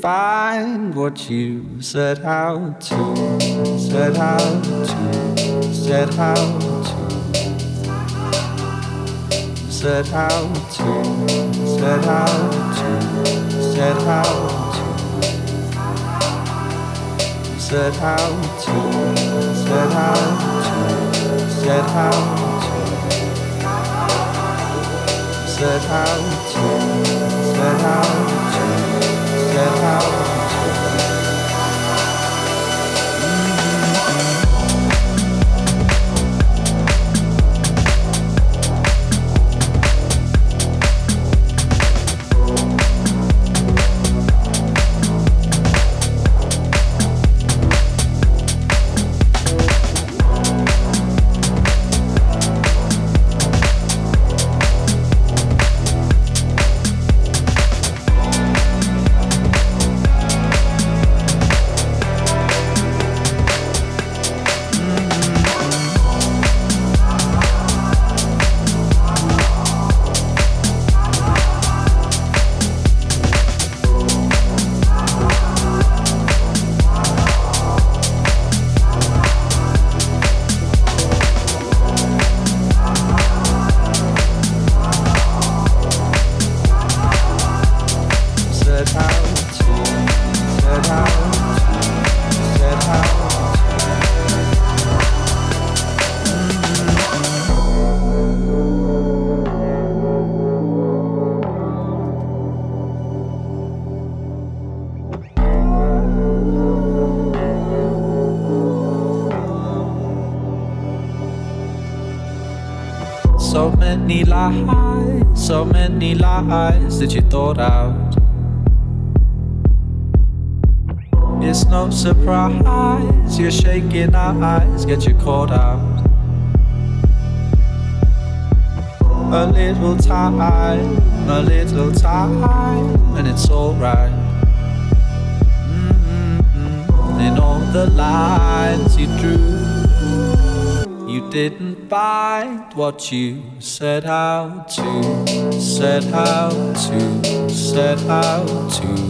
find what you set out to, set out to, set out to, set out to, set out to, set out to, set out to, set out to, set out to, set out to, set out that get out. Surprise your shaking our eyes get you caught out. A little time, a little time, and it's alright. Mm-hmm. In all the lines you drew you didn't find what you set out to, set out to, set out to,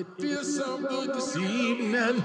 It feels so good this evening.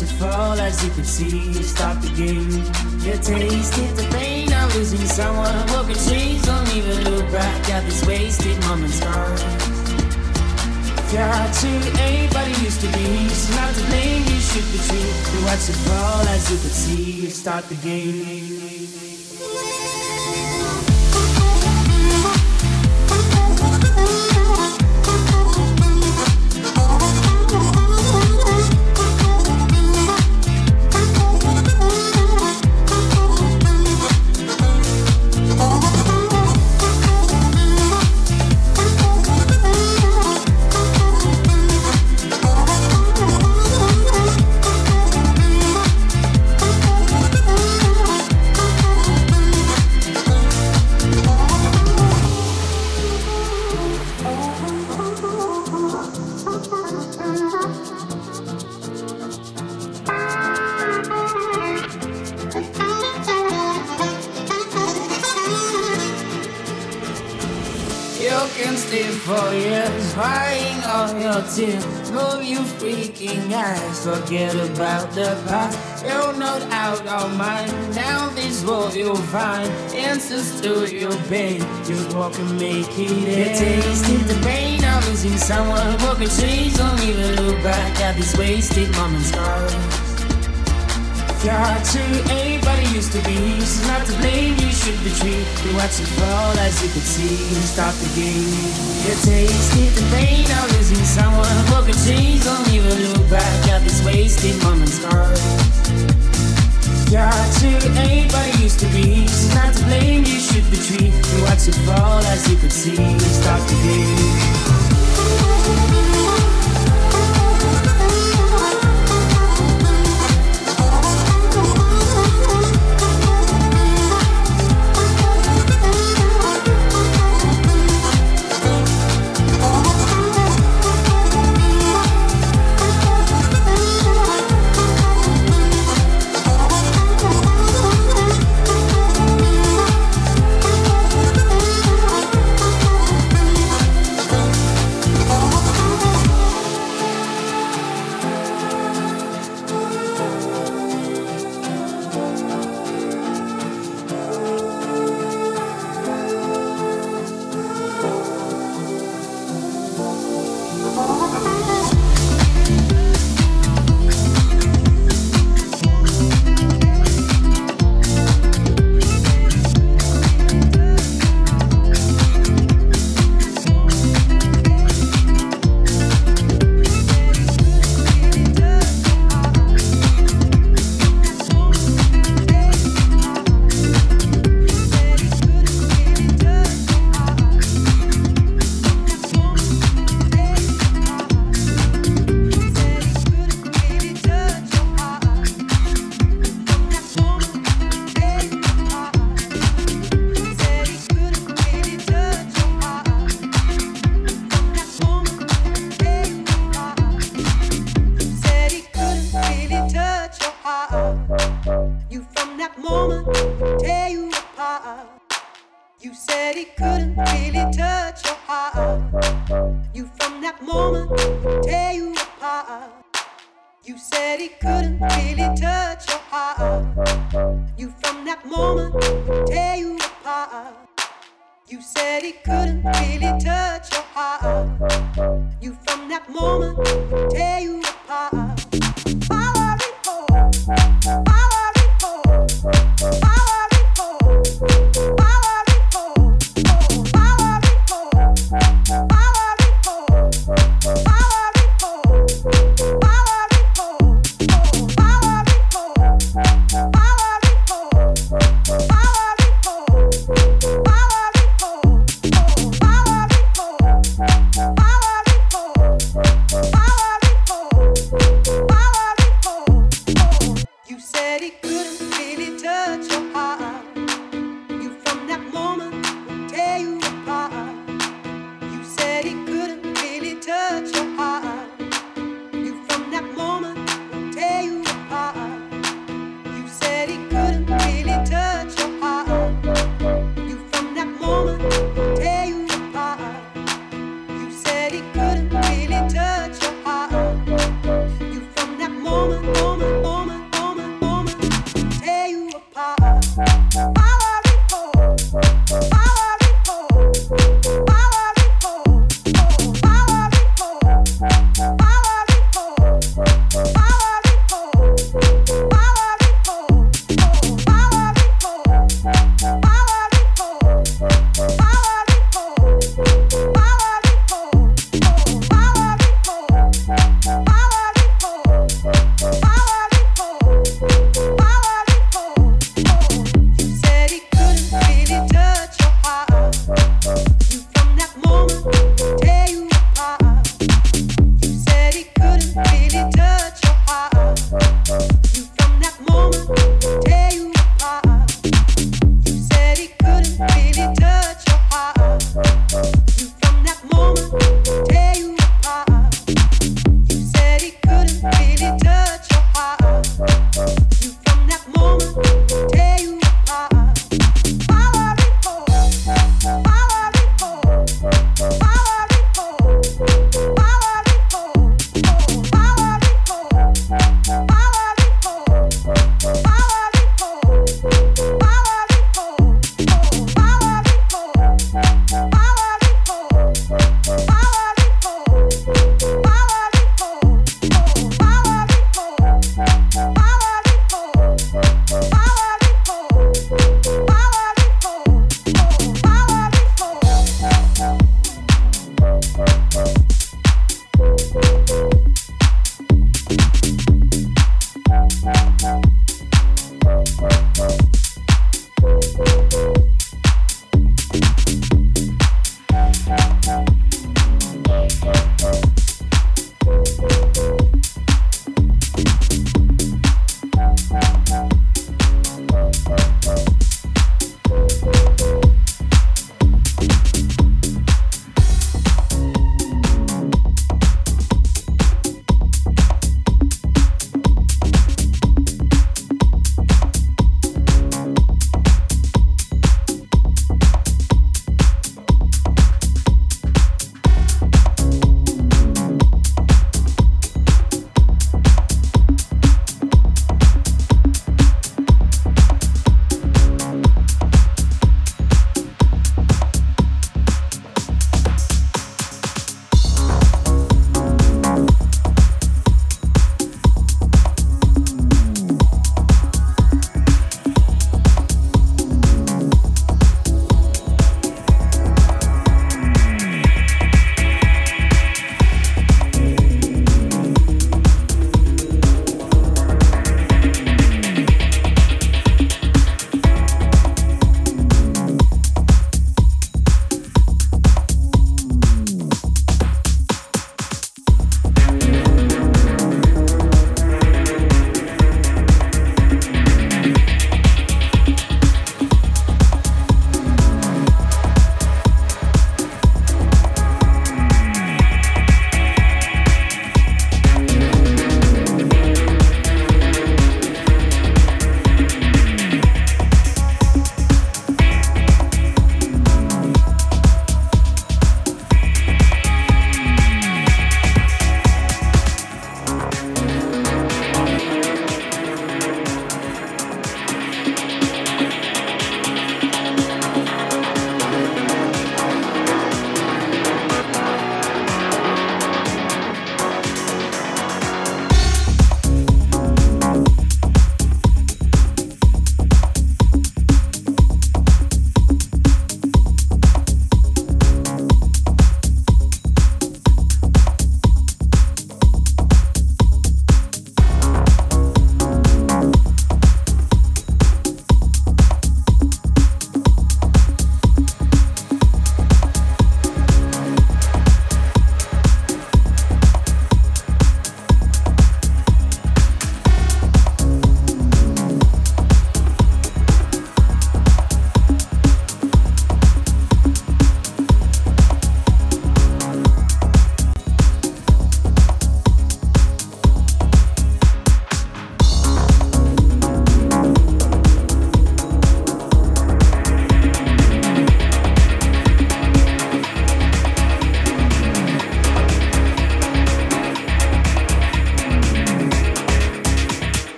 It fall as you could see. Stop the game. You tasted the pain of losing someone. Broken chains, don't even look back at this wasted moment's your heart to it used to be, she's not to blame. You should retreat. We watch it fall as you could see. Start the game. Forget about the past. You're not out of mind. Down this road you'll find answers to your pain. Just walk and make it end. Tasted the pain of losing someone. Broken trees, don't even look back at these wasted moments. Scars. Your heart to it used to be. She's not to blame, you should retreat. You watch it fall as you could see. Stop the game. You tasted the pain of losing someone. Broken chains, don't even look back at this wasted moment's scars. Your heart to it used to be. She's not to blame, you should retreat. You watch it fall as you could see. Stop the game.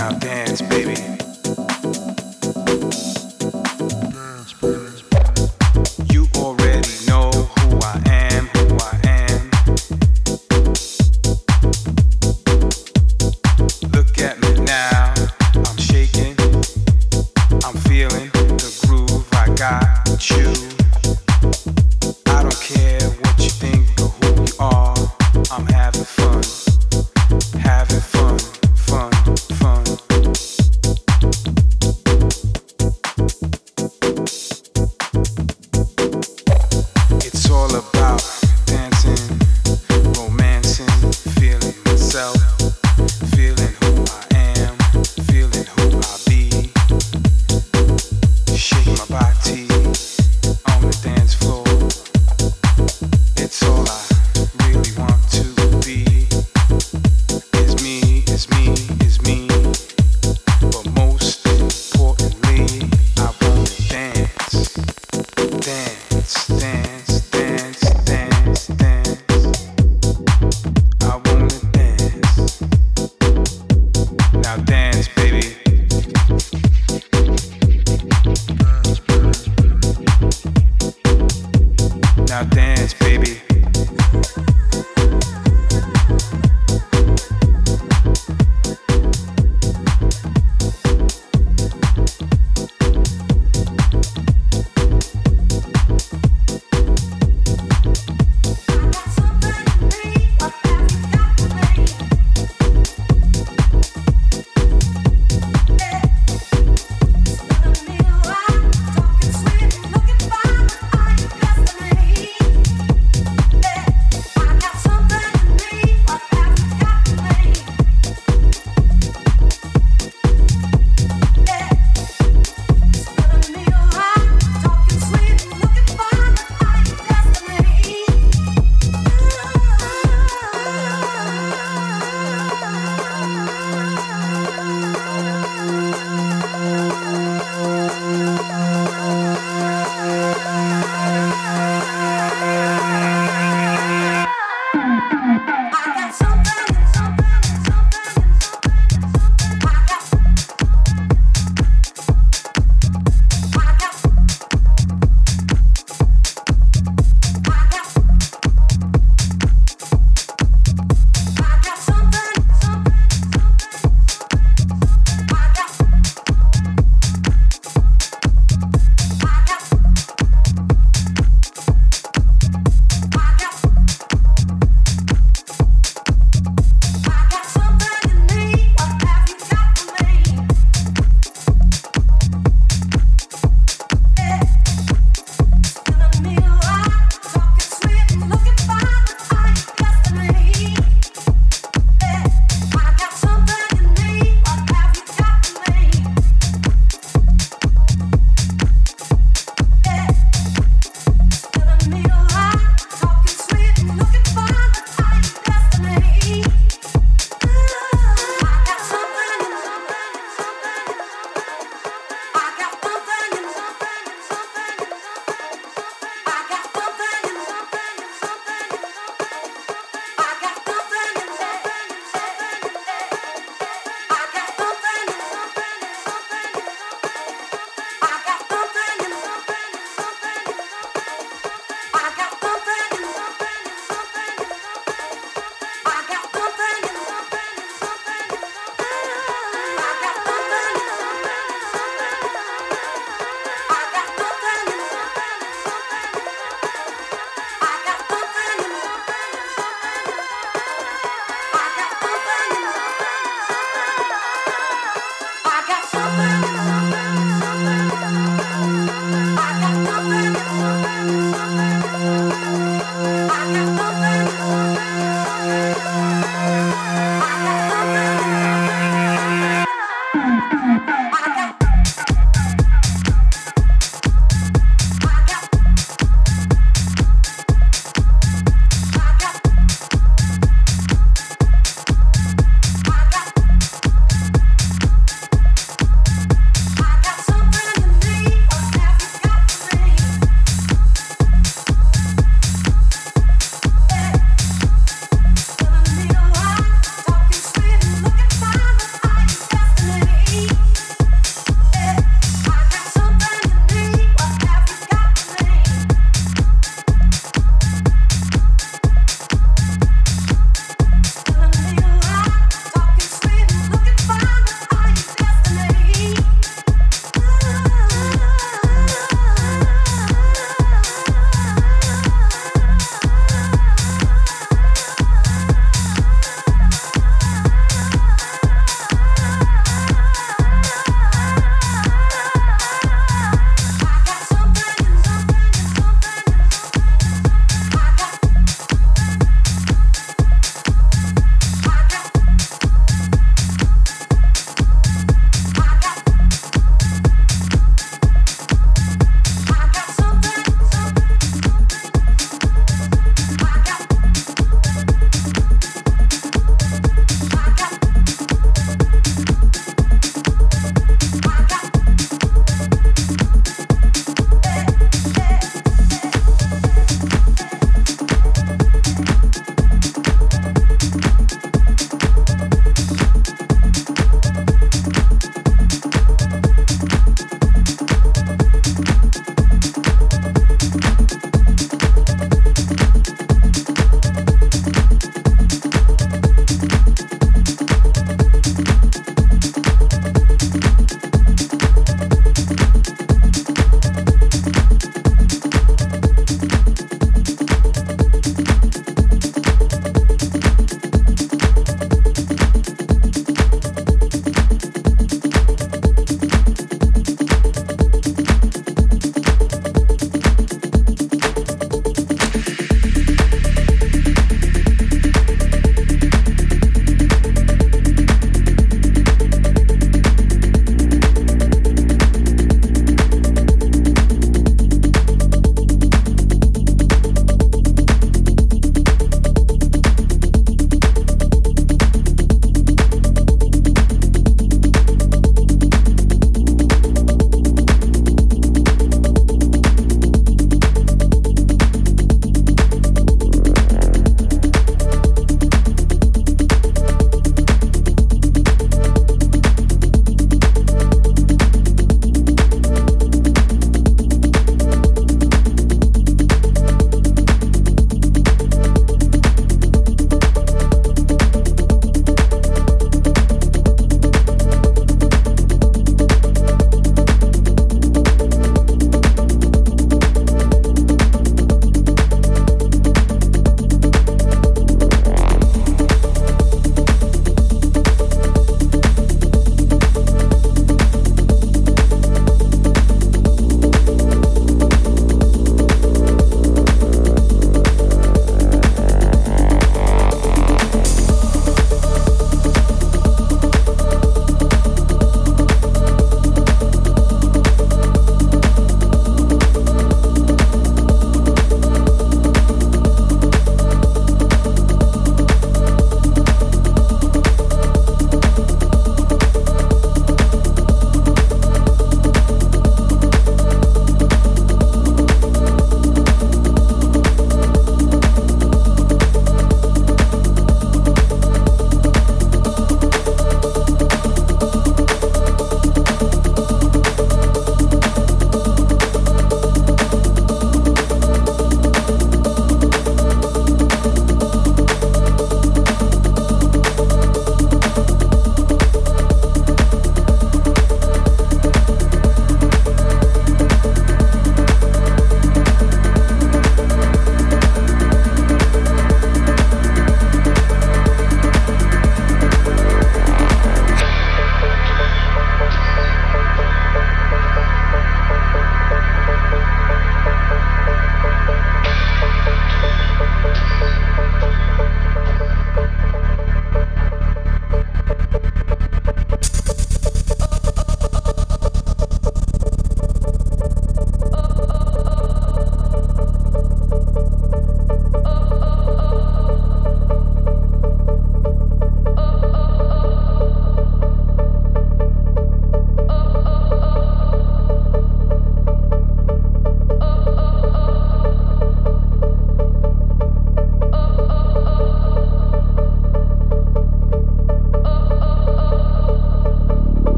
Fun, having fun,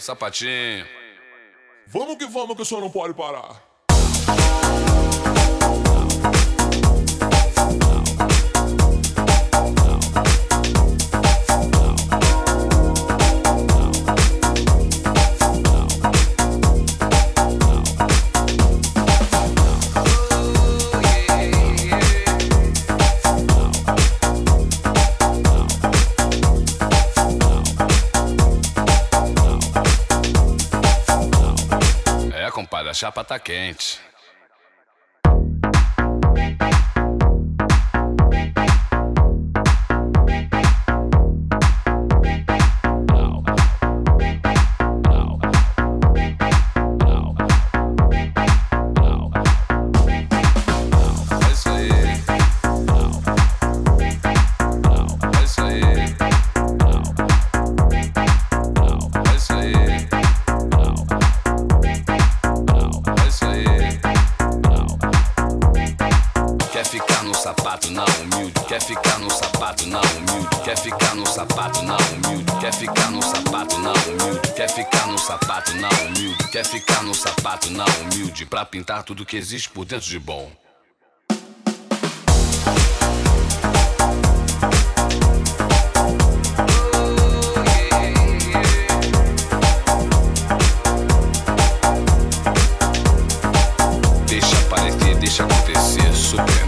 sapatinho. Vamos que vamos que o senhor não pode parar. chapa tá quente. sapato na humilde. Quer ficar no sapato na humilde pra pintar tudo que existe por dentro de bom. Deixa aparecer, deixa acontecer, super.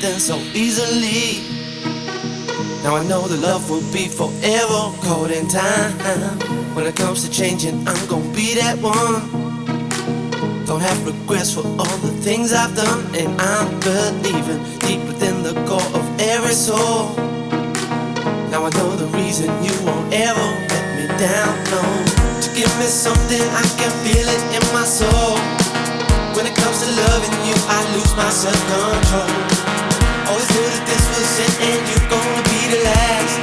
Them so easily. Now I know the love will be forever caught in time. When it comes to changing, I'm gonna be that one. Don't have regrets for all the things I've done, and I'm believing deep within the core of every soul. Now I know the reason you won't ever let me down, no. To give me something, I can feel it in my soul. When it comes to loving you, I lose my self control. Always knew that this was it, and you're gonna be the last.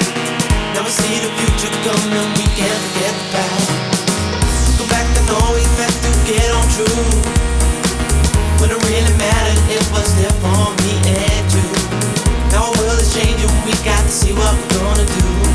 Now we see the future coming, we can't forget back to get on true. When it really mattered, it was there for me and you. Now world is changing, we got to see what we're gonna do.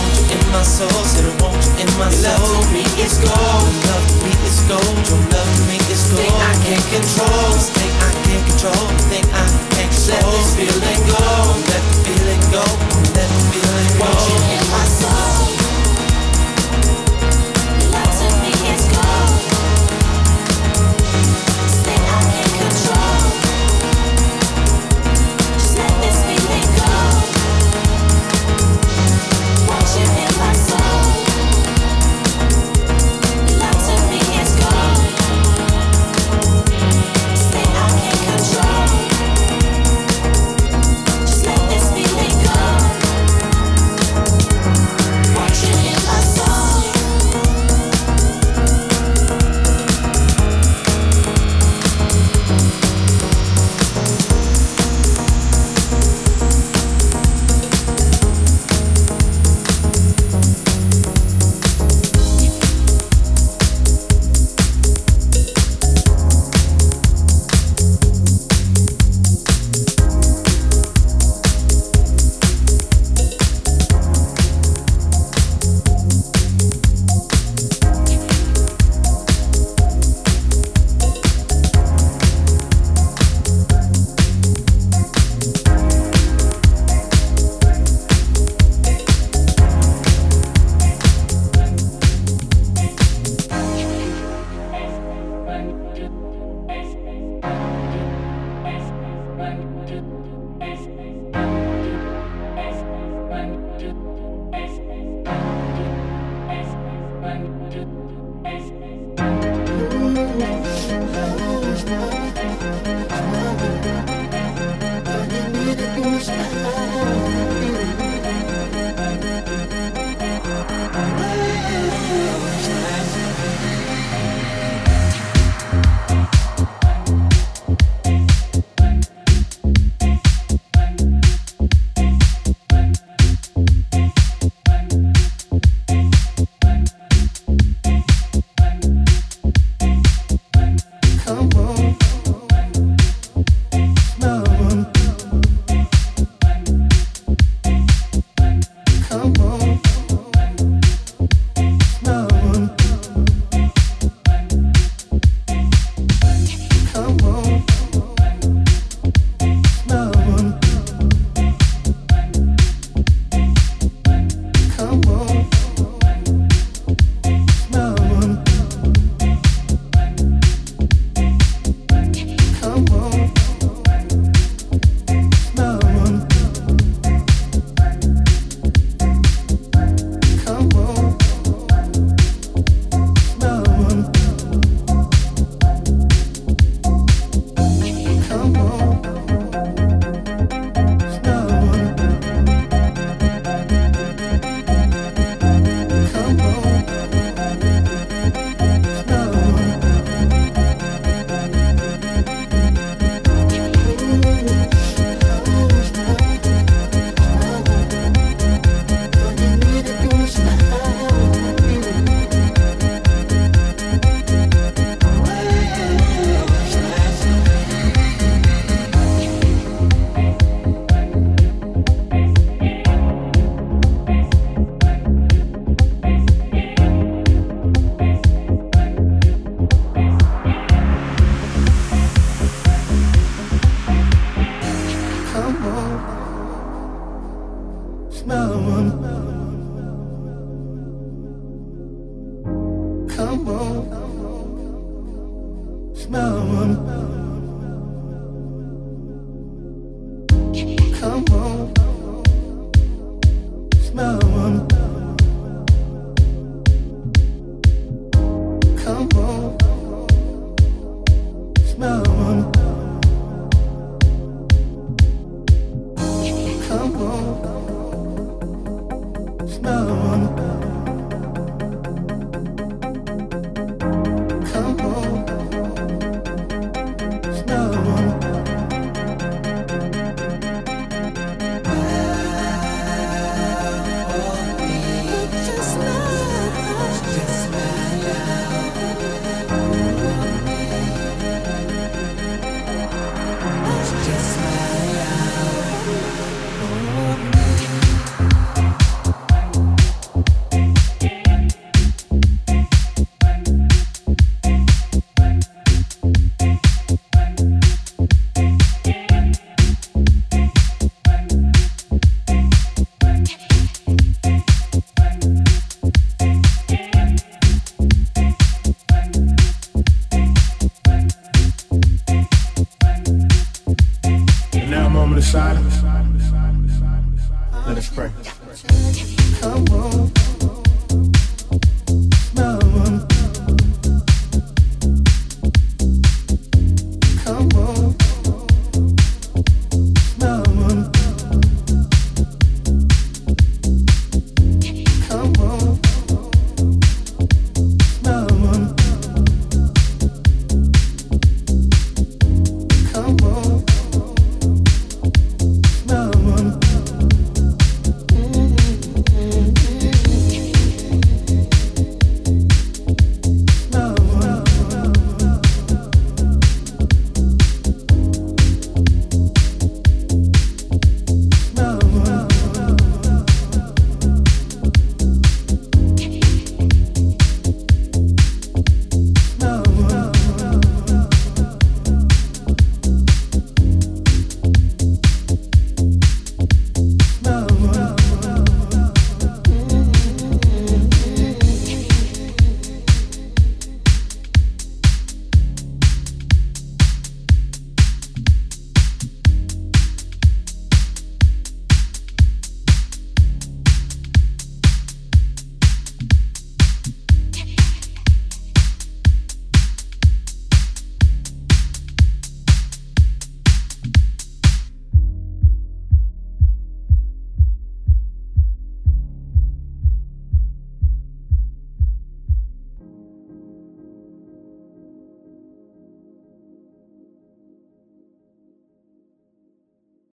my soul, said I want you in my soul. Love to me is gold, love to me is gold. True love to me is gold. Thing I can't control, this thing I can't control, thing I can't control. Let this feeling go, let the feeling go, let the feeling go. Want you in my soul. come on.